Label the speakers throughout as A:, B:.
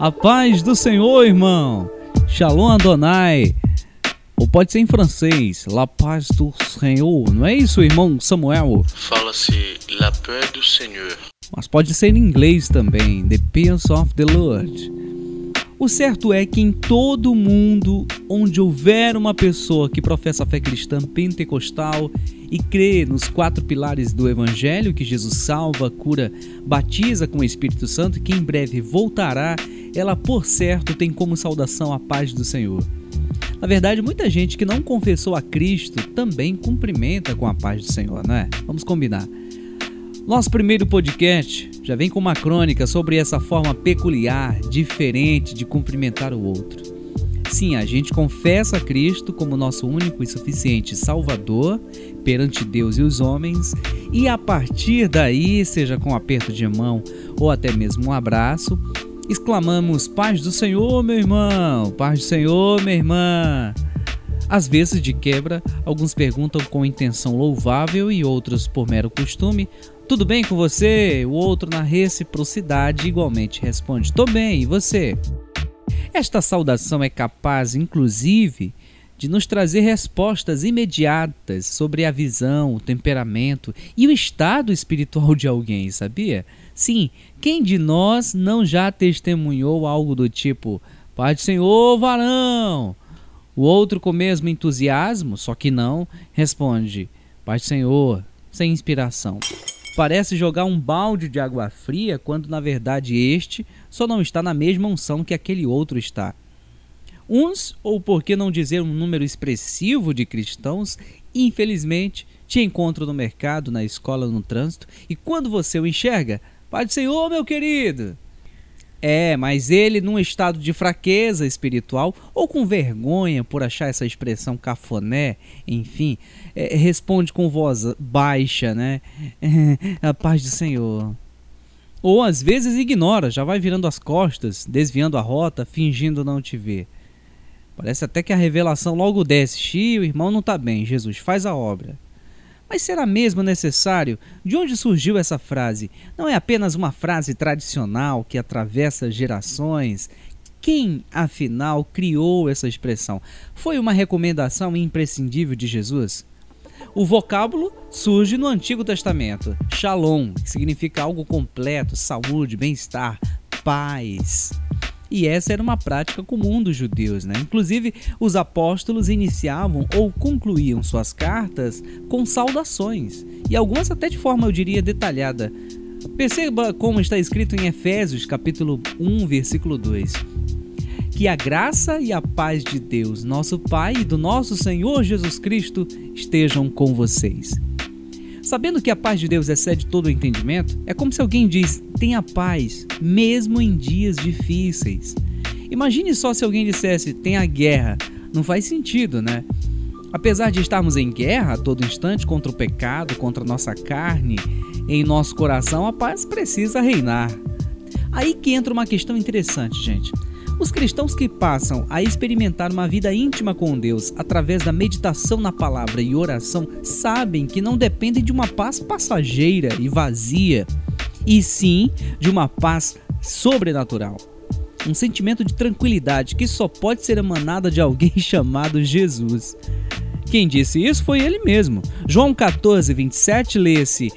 A: A paz do Senhor, irmão. Shalom Adonai. Ou pode ser em francês, La paz do Senhor. Não é isso, irmão Samuel?
B: Fala-se La paix du Seigneur.
A: Mas pode ser em inglês também, The peace of the Lord. O certo é que em todo mundo onde houver uma pessoa que professa a fé cristã pentecostal e crê nos quatro pilares do Evangelho, que Jesus salva, cura, batiza com o Espírito Santo, que em breve voltará, ela por certo tem como saudação a paz do Senhor. Na verdade, muita gente que não confessou a Cristo também cumprimenta com a paz do Senhor, não é? Vamos combinar. Nosso primeiro podcast já vem com uma crônica sobre essa forma peculiar, diferente de cumprimentar o outro. Sim, a gente confessa a Cristo como nosso único e suficiente Salvador perante Deus e os homens, e a partir daí, seja com um aperto de mão ou até mesmo um abraço, exclamamos: Paz do Senhor, meu irmão! Paz do Senhor, minha irmã! Às vezes, de quebra, alguns perguntam com intenção louvável e outros por mero costume tudo bem com você? O outro, na reciprocidade, igualmente responde: Tô bem, e você? Esta saudação é capaz, inclusive, de nos trazer respostas imediatas sobre a visão, o temperamento e o estado espiritual de alguém, sabia? Sim, quem de nós não já testemunhou algo do tipo: Pai do Senhor, varão? O outro, com o mesmo entusiasmo, só que não, responde: Pai Senhor, sem inspiração parece jogar um balde de água fria quando na verdade este só não está na mesma unção que aquele outro está. Uns, ou por que não dizer um número expressivo de cristãos, infelizmente te encontram no mercado, na escola, no trânsito, e quando você o enxerga, Pai do Senhor, meu querido, é, mas ele, num estado de fraqueza espiritual ou com vergonha por achar essa expressão cafoné, enfim, é, responde com voz baixa, né? a paz do Senhor. Ou às vezes ignora, já vai virando as costas, desviando a rota, fingindo não te ver. Parece até que a revelação logo desce: Xi, o irmão não está bem, Jesus, faz a obra. Mas será mesmo necessário? De onde surgiu essa frase? Não é apenas uma frase tradicional que atravessa gerações? Quem, afinal, criou essa expressão? Foi uma recomendação imprescindível de Jesus? O vocábulo surge no Antigo Testamento. Shalom, que significa algo completo, saúde, bem-estar, paz. E essa era uma prática comum dos judeus, né? Inclusive, os apóstolos iniciavam ou concluíam suas cartas com saudações, e algumas até de forma, eu diria, detalhada. Perceba como está escrito em Efésios, capítulo 1, versículo 2. Que a graça e a paz de Deus, nosso Pai e do nosso Senhor Jesus Cristo estejam com vocês. Sabendo que a paz de Deus excede todo o entendimento, é como se alguém diz: tenha paz, mesmo em dias difíceis. Imagine só se alguém dissesse: tenha guerra. Não faz sentido, né? Apesar de estarmos em guerra a todo instante contra o pecado, contra a nossa carne, em nosso coração a paz precisa reinar. Aí que entra uma questão interessante, gente. Os cristãos que passam a experimentar uma vida íntima com Deus através da meditação na palavra e oração sabem que não dependem de uma paz passageira e vazia, e sim de uma paz sobrenatural. Um sentimento de tranquilidade que só pode ser emanada de alguém chamado Jesus. Quem disse isso foi ele mesmo. João 14, 27 lê-se: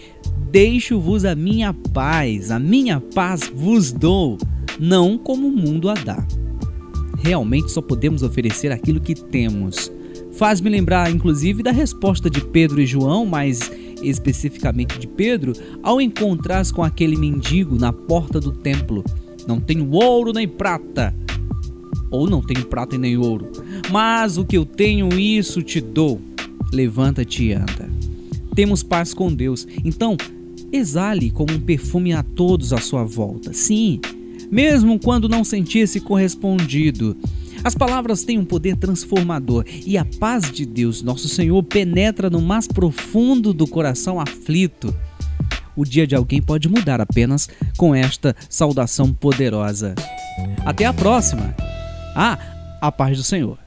A: Deixo-vos a minha paz, a minha paz vos dou não como o mundo a dá. Realmente só podemos oferecer aquilo que temos. Faz-me lembrar, inclusive, da resposta de Pedro e João, mais especificamente de Pedro, ao encontrar-se com aquele mendigo na porta do templo. Não tenho ouro nem prata, ou não tenho prata e nem ouro, mas o que eu tenho, isso te dou. Levanta-te e anda. Temos paz com Deus, então exale como um perfume a todos à sua volta. Sim, mesmo quando não sentisse correspondido. As palavras têm um poder transformador e a paz de Deus, nosso Senhor, penetra no mais profundo do coração aflito. O dia de alguém pode mudar apenas com esta saudação poderosa. Até a próxima! Ah, a paz do Senhor.